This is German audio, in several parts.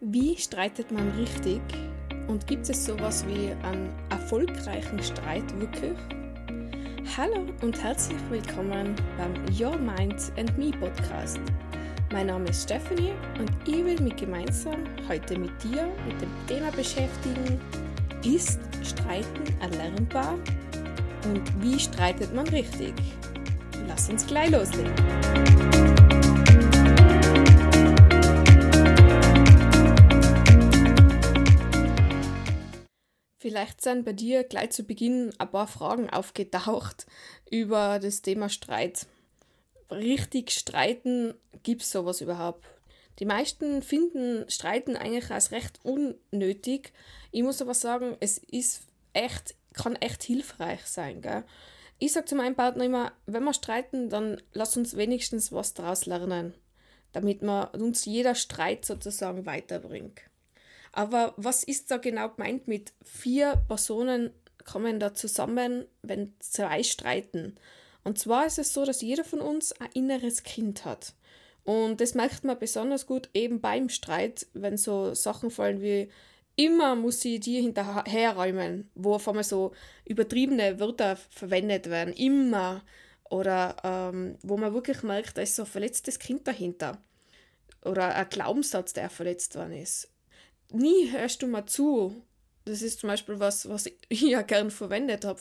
Wie streitet man richtig? Und gibt es sowas wie einen erfolgreichen Streit wirklich? Hallo und herzlich willkommen beim Your Mind and Me Podcast. Mein Name ist Stephanie und ich will mich gemeinsam heute mit dir mit dem Thema beschäftigen, ist Streiten erlernbar und wie streitet man richtig? Lass uns gleich loslegen. Vielleicht sind bei dir gleich zu Beginn ein paar Fragen aufgetaucht über das Thema Streit. Richtig streiten, gibt es sowas überhaupt? Die meisten finden Streiten eigentlich als recht unnötig. Ich muss aber sagen, es ist echt, kann echt hilfreich sein. Gell? Ich sage zu meinem Partner immer, wenn wir streiten, dann lass uns wenigstens was daraus lernen, damit man uns jeder Streit sozusagen weiterbringt. Aber was ist da genau gemeint mit vier Personen kommen da zusammen, wenn zwei streiten? Und zwar ist es so, dass jeder von uns ein inneres Kind hat. Und das merkt man besonders gut eben beim Streit, wenn so Sachen fallen wie immer muss sie dir hinterherräumen, wo auf einmal so übertriebene Wörter verwendet werden. Immer. Oder ähm, wo man wirklich merkt, da ist so ein verletztes Kind dahinter. Oder ein Glaubenssatz, der verletzt worden ist nie hörst du mal zu. Das ist zum Beispiel was, was ich ja gern verwendet habe.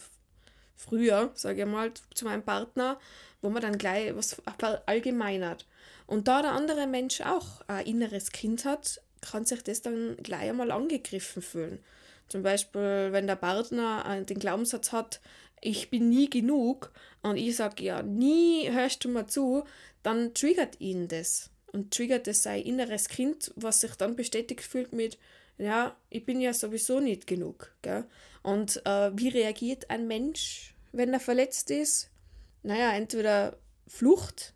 Früher, sage ich mal, zu meinem Partner, wo man dann gleich was allgemeinert. Und da der andere Mensch auch ein inneres Kind hat, kann sich das dann gleich einmal angegriffen fühlen. Zum Beispiel, wenn der Partner den Glaubenssatz hat, ich bin nie genug und ich sage, ja, nie hörst du mal zu, dann triggert ihn das und triggert es sein inneres Kind, was sich dann bestätigt fühlt mit, ja, ich bin ja sowieso nicht genug. Gell? Und äh, wie reagiert ein Mensch, wenn er verletzt ist? Naja, entweder Flucht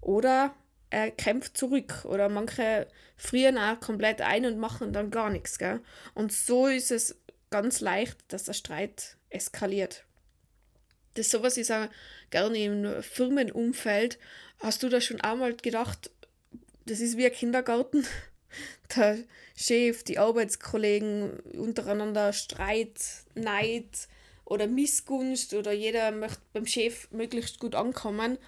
oder er kämpft zurück oder manche frieren auch komplett ein und machen dann gar nichts. Gell? Und so ist es ganz leicht, dass der Streit eskaliert. Das sowas ist auch gerne im Firmenumfeld. Hast du da schon einmal gedacht, das ist wie ein Kindergarten. Der Chef, die Arbeitskollegen untereinander Streit, Neid oder Missgunst oder jeder möchte beim Chef möglichst gut ankommen.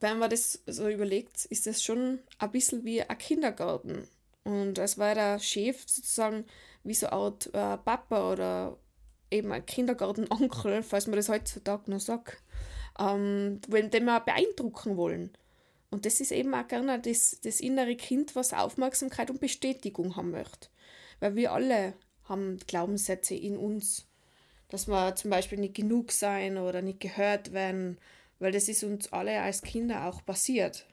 Wenn man das so überlegt, ist das schon ein bisschen wie ein Kindergarten. Und es war der Chef sozusagen wie so eine Art äh, Papa oder eben ein Kindergarten-Onkel, falls man das heutzutage noch sagt, ähm, den wir beeindrucken wollen. Und das ist eben auch gerne das, das innere Kind, was Aufmerksamkeit und Bestätigung haben möchte. Weil wir alle haben Glaubenssätze in uns, dass wir zum Beispiel nicht genug sein oder nicht gehört werden, weil das ist uns alle als Kinder auch passiert.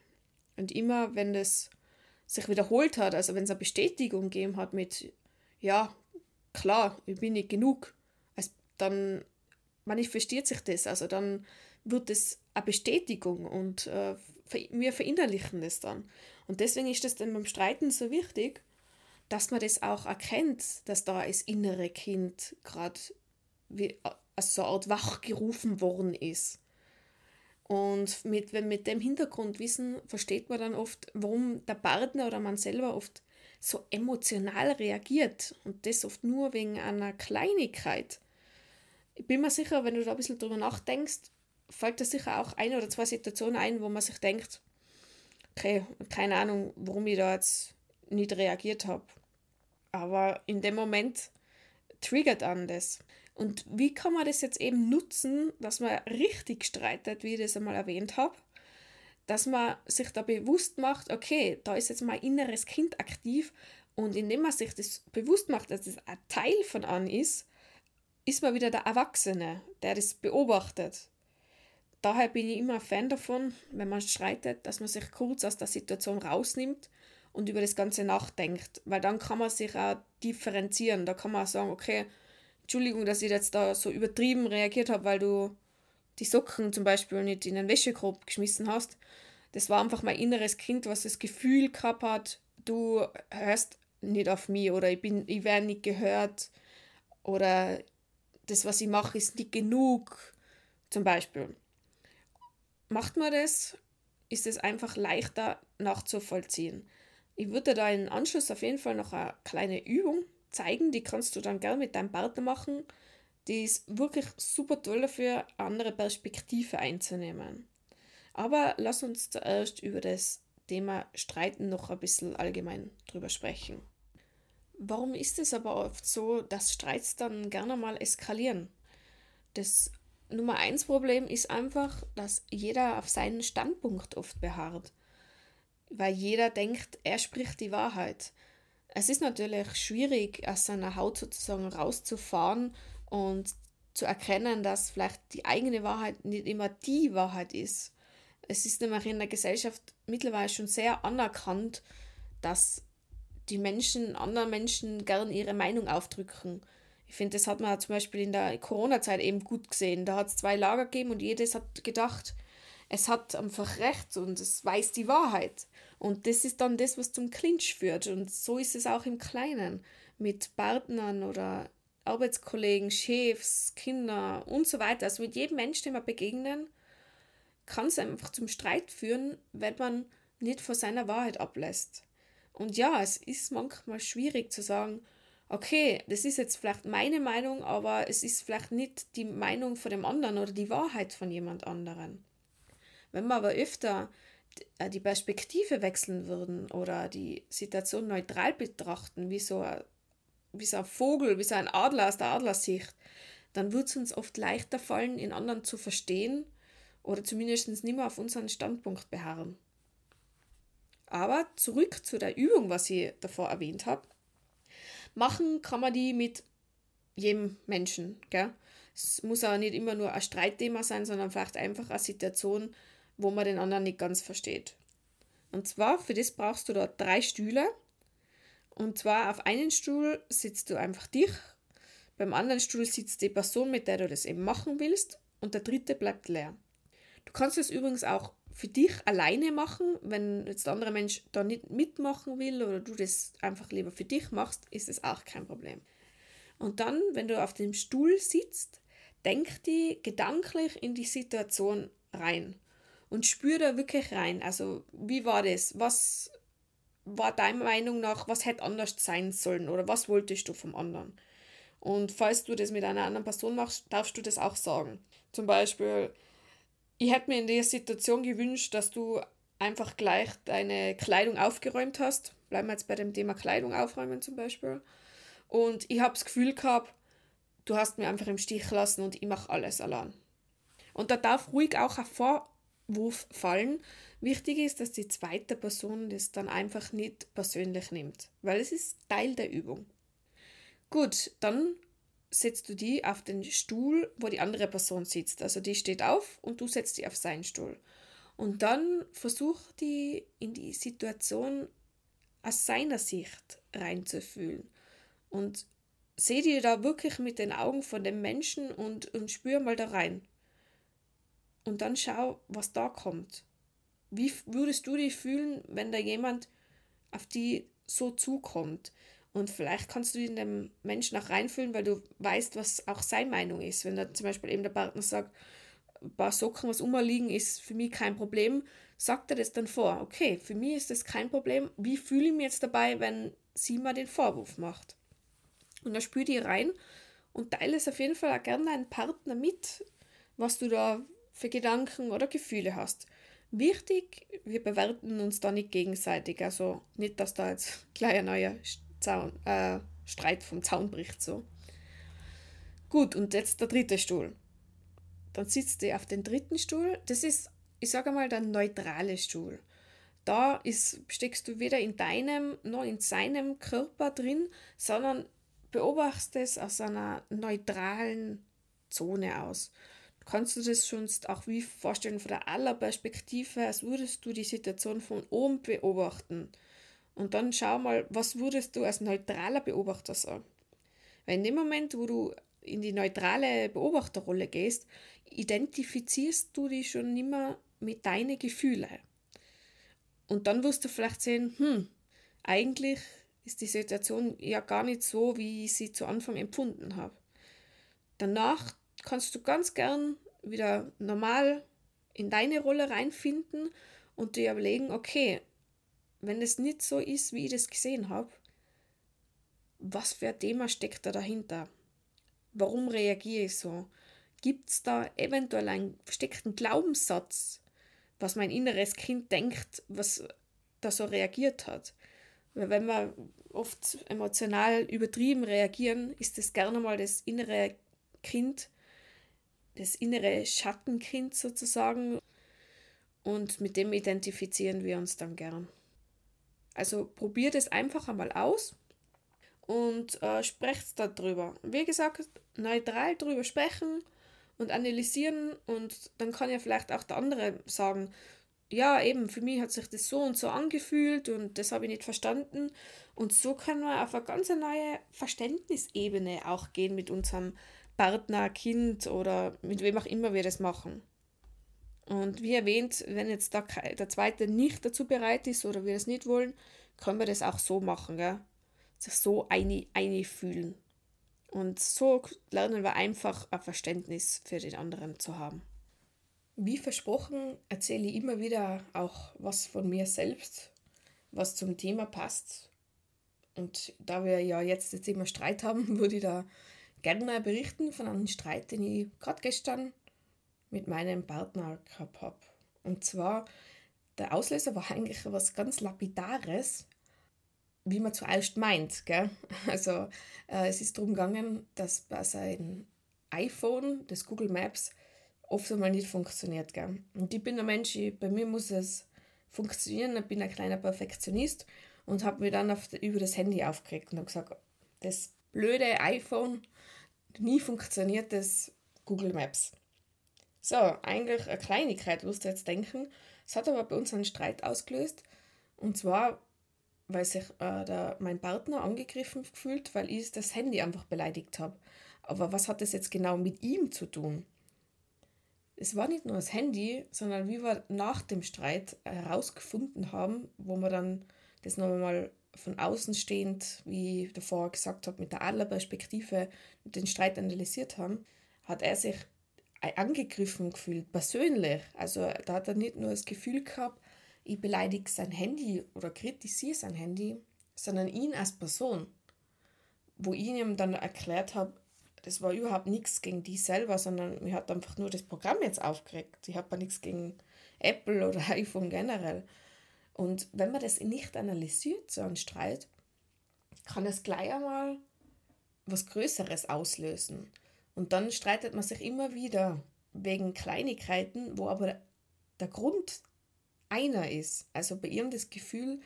Und immer, wenn das sich wiederholt hat, also wenn es eine Bestätigung gegeben hat mit, ja, klar, ich bin nicht genug, also dann manifestiert sich das, also dann wird es eine Bestätigung und äh, wir verinnerlichen das dann. Und deswegen ist es dann beim Streiten so wichtig, dass man das auch erkennt, dass da das innere Kind gerade wie als so eine Art wachgerufen worden ist. Und mit, mit dem Hintergrundwissen versteht man dann oft, warum der Partner oder man selber oft so emotional reagiert und das oft nur wegen einer Kleinigkeit. Ich bin mir sicher, wenn du da ein bisschen drüber nachdenkst, fällt da sicher auch ein oder zwei Situationen ein, wo man sich denkt, okay, keine Ahnung, warum ich da jetzt nicht reagiert habe. Aber in dem Moment triggert an das. Und wie kann man das jetzt eben nutzen, dass man richtig streitet, wie ich das einmal erwähnt habe? Dass man sich da bewusst macht, okay, da ist jetzt mein inneres Kind aktiv und indem man sich das bewusst macht, dass das ein Teil von an ist, ist man wieder der Erwachsene, der das beobachtet daher bin ich immer ein Fan davon, wenn man streitet, dass man sich kurz aus der Situation rausnimmt und über das Ganze nachdenkt, weil dann kann man sich auch differenzieren. Da kann man auch sagen, okay, Entschuldigung, dass ich jetzt da so übertrieben reagiert habe, weil du die Socken zum Beispiel nicht in den Wäschekorb geschmissen hast. Das war einfach mein inneres Kind, was das Gefühl gehabt hat, du hörst nicht auf mich oder ich, ich werde nicht gehört oder das, was ich mache, ist nicht genug, zum Beispiel. Macht man das, ist es einfach leichter nachzuvollziehen. Ich würde da im Anschluss auf jeden Fall noch eine kleine Übung zeigen, die kannst du dann gerne mit deinem Partner machen. Die ist wirklich super toll dafür, andere Perspektive einzunehmen. Aber lass uns zuerst über das Thema Streiten noch ein bisschen allgemein drüber sprechen. Warum ist es aber oft so, dass Streits dann gerne mal eskalieren? Das Nummer eins Problem ist einfach, dass jeder auf seinen Standpunkt oft beharrt. Weil jeder denkt, er spricht die Wahrheit. Es ist natürlich schwierig, aus seiner Haut sozusagen rauszufahren und zu erkennen, dass vielleicht die eigene Wahrheit nicht immer die Wahrheit ist. Es ist nämlich in der Gesellschaft mittlerweile schon sehr anerkannt, dass die Menschen, anderen Menschen gern ihre Meinung aufdrücken. Ich finde, das hat man zum Beispiel in der Corona-Zeit eben gut gesehen. Da hat es zwei Lager gegeben und jedes hat gedacht, es hat einfach recht und es weiß die Wahrheit. Und das ist dann das, was zum Clinch führt. Und so ist es auch im Kleinen mit Partnern oder Arbeitskollegen, Chefs, Kinder und so weiter. Also mit jedem Menschen, dem wir begegnen, kann es einfach zum Streit führen, wenn man nicht vor seiner Wahrheit ablässt. Und ja, es ist manchmal schwierig zu sagen, okay, das ist jetzt vielleicht meine Meinung, aber es ist vielleicht nicht die Meinung von dem anderen oder die Wahrheit von jemand anderen. Wenn wir aber öfter äh, die Perspektive wechseln würden oder die Situation neutral betrachten, wie so ein, wie so ein Vogel, wie so ein Adler aus der Adlersicht, dann wird es uns oft leichter fallen, in anderen zu verstehen oder zumindest nicht mehr auf unseren Standpunkt beharren. Aber zurück zu der Übung, was ich davor erwähnt habe. Machen kann man die mit jedem Menschen. Gell? Es muss auch nicht immer nur ein Streitthema sein, sondern vielleicht einfach eine Situation, wo man den anderen nicht ganz versteht. Und zwar, für das brauchst du da drei Stühle. Und zwar auf einen Stuhl sitzt du einfach dich, beim anderen Stuhl sitzt die Person, mit der du das eben machen willst, und der dritte bleibt leer. Du kannst es übrigens auch für dich alleine machen, wenn jetzt der andere Mensch da nicht mitmachen will oder du das einfach lieber für dich machst, ist es auch kein Problem. Und dann, wenn du auf dem Stuhl sitzt, denk die gedanklich in die Situation rein und spür da wirklich rein. Also, wie war das? Was war deiner Meinung nach, was hätte anders sein sollen oder was wolltest du vom anderen? Und falls du das mit einer anderen Person machst, darfst du das auch sagen. Zum Beispiel, ich hätte mir in der Situation gewünscht, dass du einfach gleich deine Kleidung aufgeräumt hast. Bleiben wir jetzt bei dem Thema Kleidung aufräumen zum Beispiel. Und ich habe das Gefühl gehabt, du hast mir einfach im Stich gelassen und ich mache alles allein. Und da darf ruhig auch ein Vorwurf fallen. Wichtig ist, dass die zweite Person das dann einfach nicht persönlich nimmt, weil es ist Teil der Übung. Gut, dann setzt du die auf den Stuhl, wo die andere Person sitzt. Also die steht auf und du setzt die auf seinen Stuhl. Und dann versuch die in die Situation aus seiner Sicht reinzufühlen. Und seh dir da wirklich mit den Augen von dem Menschen und, und spür mal da rein. Und dann schau, was da kommt. Wie würdest du dich fühlen, wenn da jemand auf die so zukommt? Und vielleicht kannst du in dem Menschen auch reinfühlen, weil du weißt, was auch seine Meinung ist. Wenn da zum Beispiel eben der Partner sagt, ein paar Socken, was umliegen, ist für mich kein Problem, sagt er das dann vor. Okay, für mich ist das kein Problem. Wie fühle ich mich jetzt dabei, wenn sie mal den Vorwurf macht? Und da spür die rein und teile es auf jeden Fall auch gerne deinen Partner mit, was du da für Gedanken oder Gefühle hast. Wichtig, wir bewerten uns da nicht gegenseitig. Also nicht, dass da jetzt gleich ein neuer Zaun, äh, Streit vom Zaun bricht so. Gut, und jetzt der dritte Stuhl. Dann sitzt du auf dem dritten Stuhl. Das ist, ich sage mal, der neutrale Stuhl. Da ist, steckst du weder in deinem noch in seinem Körper drin, sondern beobachtest es aus einer neutralen Zone aus. Kannst du das schon auch wie vorstellen von der aller Perspektive, als würdest du die Situation von oben beobachten. Und dann schau mal, was würdest du als neutraler Beobachter sagen? Weil in dem Moment, wo du in die neutrale Beobachterrolle gehst, identifizierst du dich schon nicht mehr mit deinen Gefühlen. Und dann wirst du vielleicht sehen, hm, eigentlich ist die Situation ja gar nicht so, wie ich sie zu Anfang empfunden habe. Danach kannst du ganz gern wieder normal in deine Rolle reinfinden und dir überlegen, okay, wenn es nicht so ist, wie ich das gesehen habe, was für ein Thema steckt da dahinter? Warum reagiere ich so? Gibt es da eventuell einen versteckten Glaubenssatz, was mein inneres Kind denkt, was da so reagiert hat? Weil wenn wir oft emotional übertrieben reagieren, ist es gerne mal das innere Kind, das innere Schattenkind sozusagen. Und mit dem identifizieren wir uns dann gern. Also probiert es einfach einmal aus und äh, sprecht darüber. Wie gesagt, neutral darüber sprechen und analysieren und dann kann ja vielleicht auch der andere sagen, ja, eben, für mich hat sich das so und so angefühlt und das habe ich nicht verstanden. Und so können wir auf eine ganz neue Verständnisebene auch gehen mit unserem Partner, Kind oder mit wem auch immer wir das machen. Und wie erwähnt, wenn jetzt der, der zweite nicht dazu bereit ist oder wir das nicht wollen, können wir das auch so machen, gell? sich so einfühlen. Und so lernen wir einfach ein Verständnis für den anderen zu haben. Wie versprochen erzähle ich immer wieder auch was von mir selbst, was zum Thema passt. Und da wir ja jetzt das Thema Streit haben, würde ich da gerne berichten von einem Streit, den ich gerade gestern mit meinem Partner gehabt habe. Und zwar, der Auslöser war eigentlich was ganz Lapidares, wie man zuerst meint. Gell? Also äh, es ist darum gegangen, dass bei seinem iPhone, das Google Maps, oft einmal nicht funktioniert. Gell? Und ich bin ein Mensch, ich, bei mir muss es funktionieren, ich bin ein kleiner Perfektionist und habe mir dann auf, über das Handy aufgeregt und habe gesagt, das blöde iPhone, nie funktioniert das Google Maps. So, eigentlich eine Kleinigkeit, wirst du jetzt denken. Es hat aber bei uns einen Streit ausgelöst. Und zwar weil sich äh, der, mein Partner angegriffen gefühlt, weil ich das Handy einfach beleidigt habe. Aber was hat das jetzt genau mit ihm zu tun? Es war nicht nur das Handy, sondern wie wir nach dem Streit herausgefunden haben, wo wir dann das nochmal von außen stehend, wie ich davor gesagt habe, mit der Adlerperspektive den Streit analysiert haben, hat er sich angegriffen gefühlt, persönlich. Also da hat er nicht nur das Gefühl gehabt, ich beleidige sein Handy oder kritisiere sein Handy, sondern ihn als Person. Wo ich ihm dann erklärt habe, das war überhaupt nichts gegen die selber, sondern mir hat einfach nur das Programm jetzt aufgeregt. Ich habe nichts gegen Apple oder iPhone generell. Und wenn man das nicht analysiert, so ein Streit, kann es gleich einmal was Größeres auslösen. Und dann streitet man sich immer wieder wegen Kleinigkeiten, wo aber der Grund einer ist. Also bei ihm das Gefühl,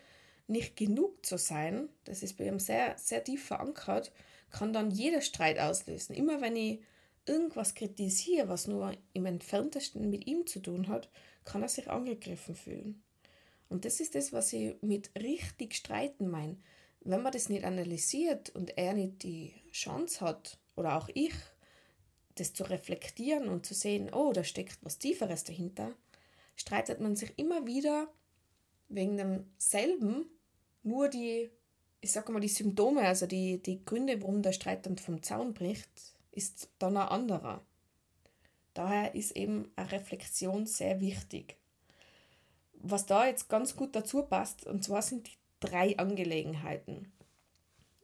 nicht genug zu sein, das ist bei ihm sehr, sehr tief verankert, kann dann jeder Streit auslösen. Immer wenn ich irgendwas kritisiere, was nur im entferntesten mit ihm zu tun hat, kann er sich angegriffen fühlen. Und das ist das, was ich mit richtig streiten meine. Wenn man das nicht analysiert und er nicht die Chance hat, oder auch ich, das zu reflektieren und zu sehen, oh, da steckt was Tieferes dahinter, streitet man sich immer wieder wegen demselben, nur die, ich sage mal, die Symptome, also die, die Gründe, warum der Streit dann vom Zaun bricht, ist dann ein anderer. Daher ist eben eine Reflexion sehr wichtig. Was da jetzt ganz gut dazu passt, und zwar sind die drei Angelegenheiten.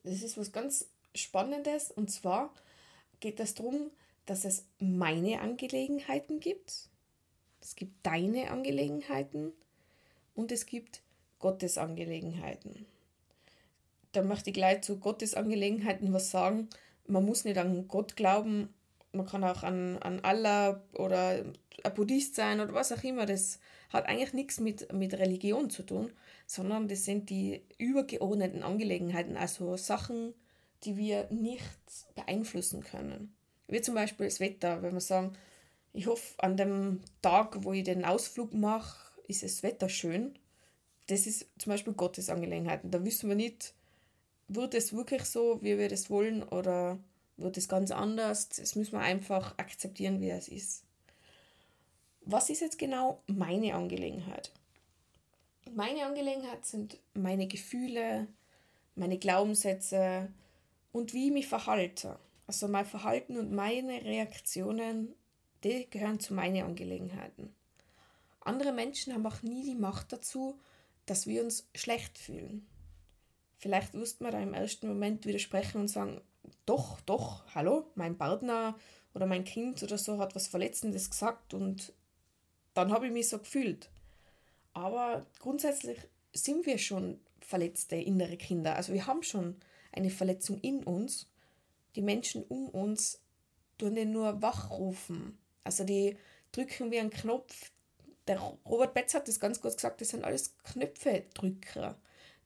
Das ist was ganz Spannendes, und zwar geht es darum, dass es meine Angelegenheiten gibt, es gibt deine Angelegenheiten und es gibt Gottes Angelegenheiten. Da möchte ich gleich zu Gottes Angelegenheiten was sagen. Man muss nicht an Gott glauben, man kann auch an, an Allah oder ein Buddhist sein oder was auch immer. Das hat eigentlich nichts mit, mit Religion zu tun, sondern das sind die übergeordneten Angelegenheiten, also Sachen, die wir nicht beeinflussen können. Wie zum Beispiel das Wetter, wenn wir sagen, ich hoffe, an dem Tag, wo ich den Ausflug mache, ist das Wetter schön. Das ist zum Beispiel Gottes Angelegenheiten. Da wissen wir nicht, wird es wirklich so, wie wir das wollen, oder wird es ganz anders. Das müssen wir einfach akzeptieren, wie es ist. Was ist jetzt genau meine Angelegenheit? Meine Angelegenheit sind meine Gefühle, meine Glaubenssätze und wie ich mich verhalte. Also mein Verhalten und meine Reaktionen die gehören zu meinen Angelegenheiten. Andere Menschen haben auch nie die Macht dazu, dass wir uns schlecht fühlen. Vielleicht wirst man da im ersten Moment widersprechen und sagen, doch, doch, hallo, mein Partner oder mein Kind oder so hat was Verletzendes gesagt und dann habe ich mich so gefühlt. Aber grundsätzlich sind wir schon verletzte innere Kinder. Also wir haben schon eine Verletzung in uns. Die Menschen um uns tun den nur wachrufen. Also die drücken wie einen Knopf. Der Robert Betz hat das ganz gut gesagt, das sind alles Knöpfe-Drücker.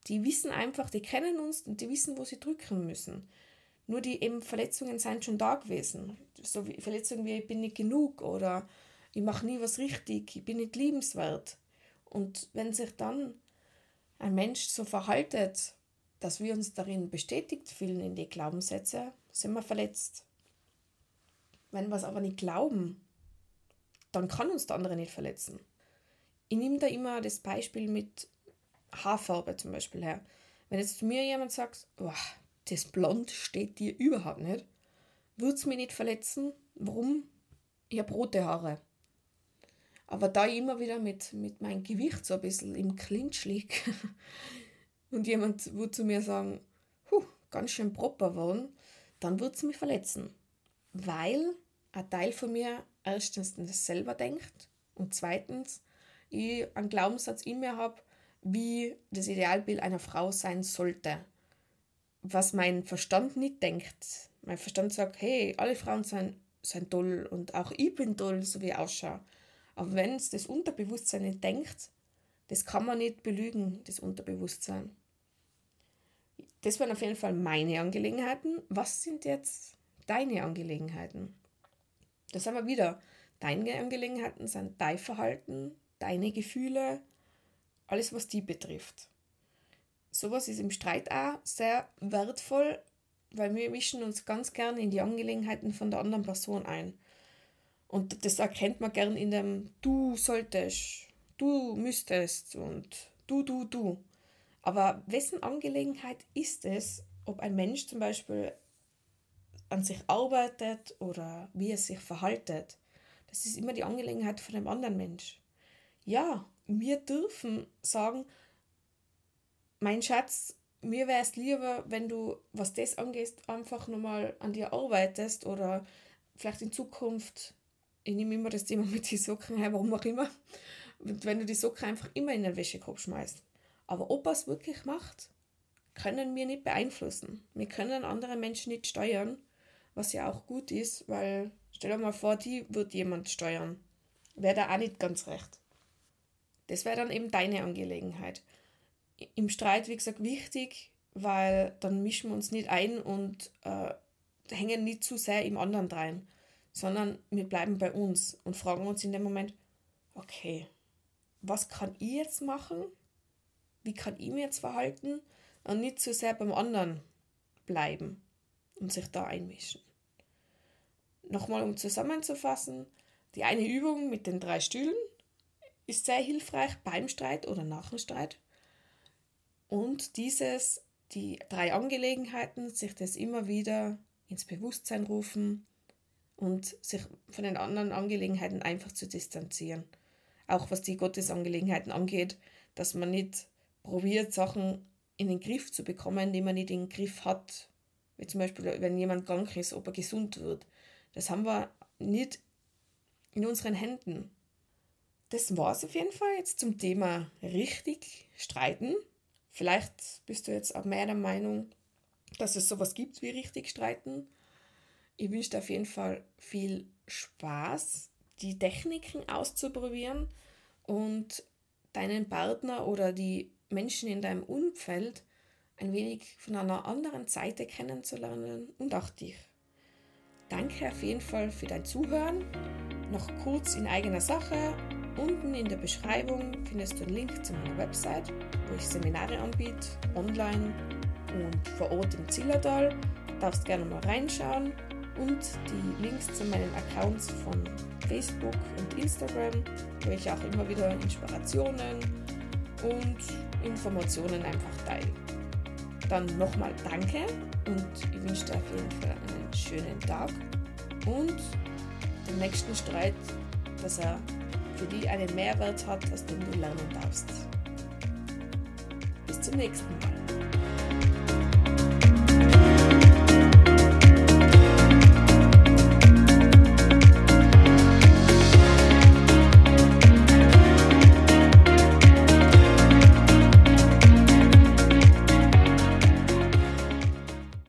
Die wissen einfach, die kennen uns und die wissen, wo sie drücken müssen. Nur die eben Verletzungen sind schon da gewesen. So wie Verletzungen wie ich bin nicht genug oder ich mache nie was richtig, ich bin nicht liebenswert. Und wenn sich dann ein Mensch so verhaltet, dass wir uns darin bestätigt fühlen in die Glaubenssätze, sind wir verletzt. Wenn wir es aber nicht glauben, dann kann uns der andere nicht verletzen. Ich nehme da immer das Beispiel mit Haarfarbe zum Beispiel her. Wenn jetzt zu mir jemand sagt, oh, das Blond steht dir überhaupt nicht, würde es mich nicht verletzen. Warum? Ich habe rote Haare. Aber da ich immer wieder mit, mit meinem Gewicht so ein bisschen im Clinch liege und jemand würde zu mir sagen, ganz schön proper waren, dann würde es mich verletzen. Weil ein Teil von mir erstens das selber denkt und zweitens ich einen Glaubenssatz in mir habe, wie das Idealbild einer Frau sein sollte. Was mein Verstand nicht denkt. Mein Verstand sagt, hey, alle Frauen sind, sind toll und auch ich bin toll, so wie ich ausschaue. Aber wenn es das Unterbewusstsein nicht denkt, das kann man nicht belügen, das Unterbewusstsein. Das waren auf jeden Fall meine Angelegenheiten. Was sind jetzt deine Angelegenheiten? Das haben wir wieder. Deine Angelegenheiten sind dein Verhalten, deine Gefühle, alles, was die betrifft. Sowas ist im Streit auch sehr wertvoll, weil wir mischen uns ganz gern in die Angelegenheiten von der anderen Person ein. Und das erkennt man gern in dem Du solltest, du müsstest und du, du, du. Aber wessen Angelegenheit ist es, ob ein Mensch zum Beispiel an sich arbeitet oder wie er sich verhaltet? Das ist immer die Angelegenheit von einem anderen Mensch. Ja, wir dürfen sagen, mein Schatz, mir wäre es lieber, wenn du, was das angeht, einfach nochmal an dir arbeitest oder vielleicht in Zukunft ich nehme immer das Thema mit den Socken her, warum auch immer. wenn du die Socken einfach immer in den Wäschekorb schmeißt. Aber ob er es wirklich macht, können wir nicht beeinflussen. Wir können andere Menschen nicht steuern, was ja auch gut ist, weil stell dir mal vor, die wird jemand steuern. Wäre da auch nicht ganz recht. Das wäre dann eben deine Angelegenheit. Im Streit, wie gesagt, wichtig, weil dann mischen wir uns nicht ein und äh, hängen nicht zu sehr im anderen rein sondern wir bleiben bei uns und fragen uns in dem Moment, okay, was kann ich jetzt machen? Wie kann ich mich jetzt verhalten? Und nicht zu sehr beim anderen bleiben und sich da einmischen. Nochmal, um zusammenzufassen, die eine Übung mit den drei Stühlen ist sehr hilfreich beim Streit oder nach dem Streit. Und dieses, die drei Angelegenheiten, sich das immer wieder ins Bewusstsein rufen, und sich von den anderen Angelegenheiten einfach zu distanzieren. Auch was die Gottesangelegenheiten angeht, dass man nicht probiert, Sachen in den Griff zu bekommen, die man nicht in den Griff hat. Wie zum Beispiel, wenn jemand krank ist, ob er gesund wird. Das haben wir nicht in unseren Händen. Das war es auf jeden Fall jetzt zum Thema richtig streiten. Vielleicht bist du jetzt auch mehr der Meinung, dass es sowas gibt wie richtig streiten ich wünsche dir auf jeden Fall viel Spaß, die Techniken auszuprobieren und deinen Partner oder die Menschen in deinem Umfeld ein wenig von einer anderen Seite kennenzulernen und auch dich. Danke auf jeden Fall für dein Zuhören. Noch kurz in eigener Sache. Unten in der Beschreibung findest du einen Link zu meiner Website, wo ich Seminare anbiete, online und vor Ort im Zillertal. Darfst gerne mal reinschauen und die Links zu meinen Accounts von Facebook und Instagram, wo ich auch immer wieder Inspirationen und Informationen einfach teile. Dann nochmal danke und ich wünsche dir auf jeden Fall einen schönen Tag und den nächsten Streit, dass er für dich einen Mehrwert hat, aus dem du lernen darfst. zum nächsten Mal.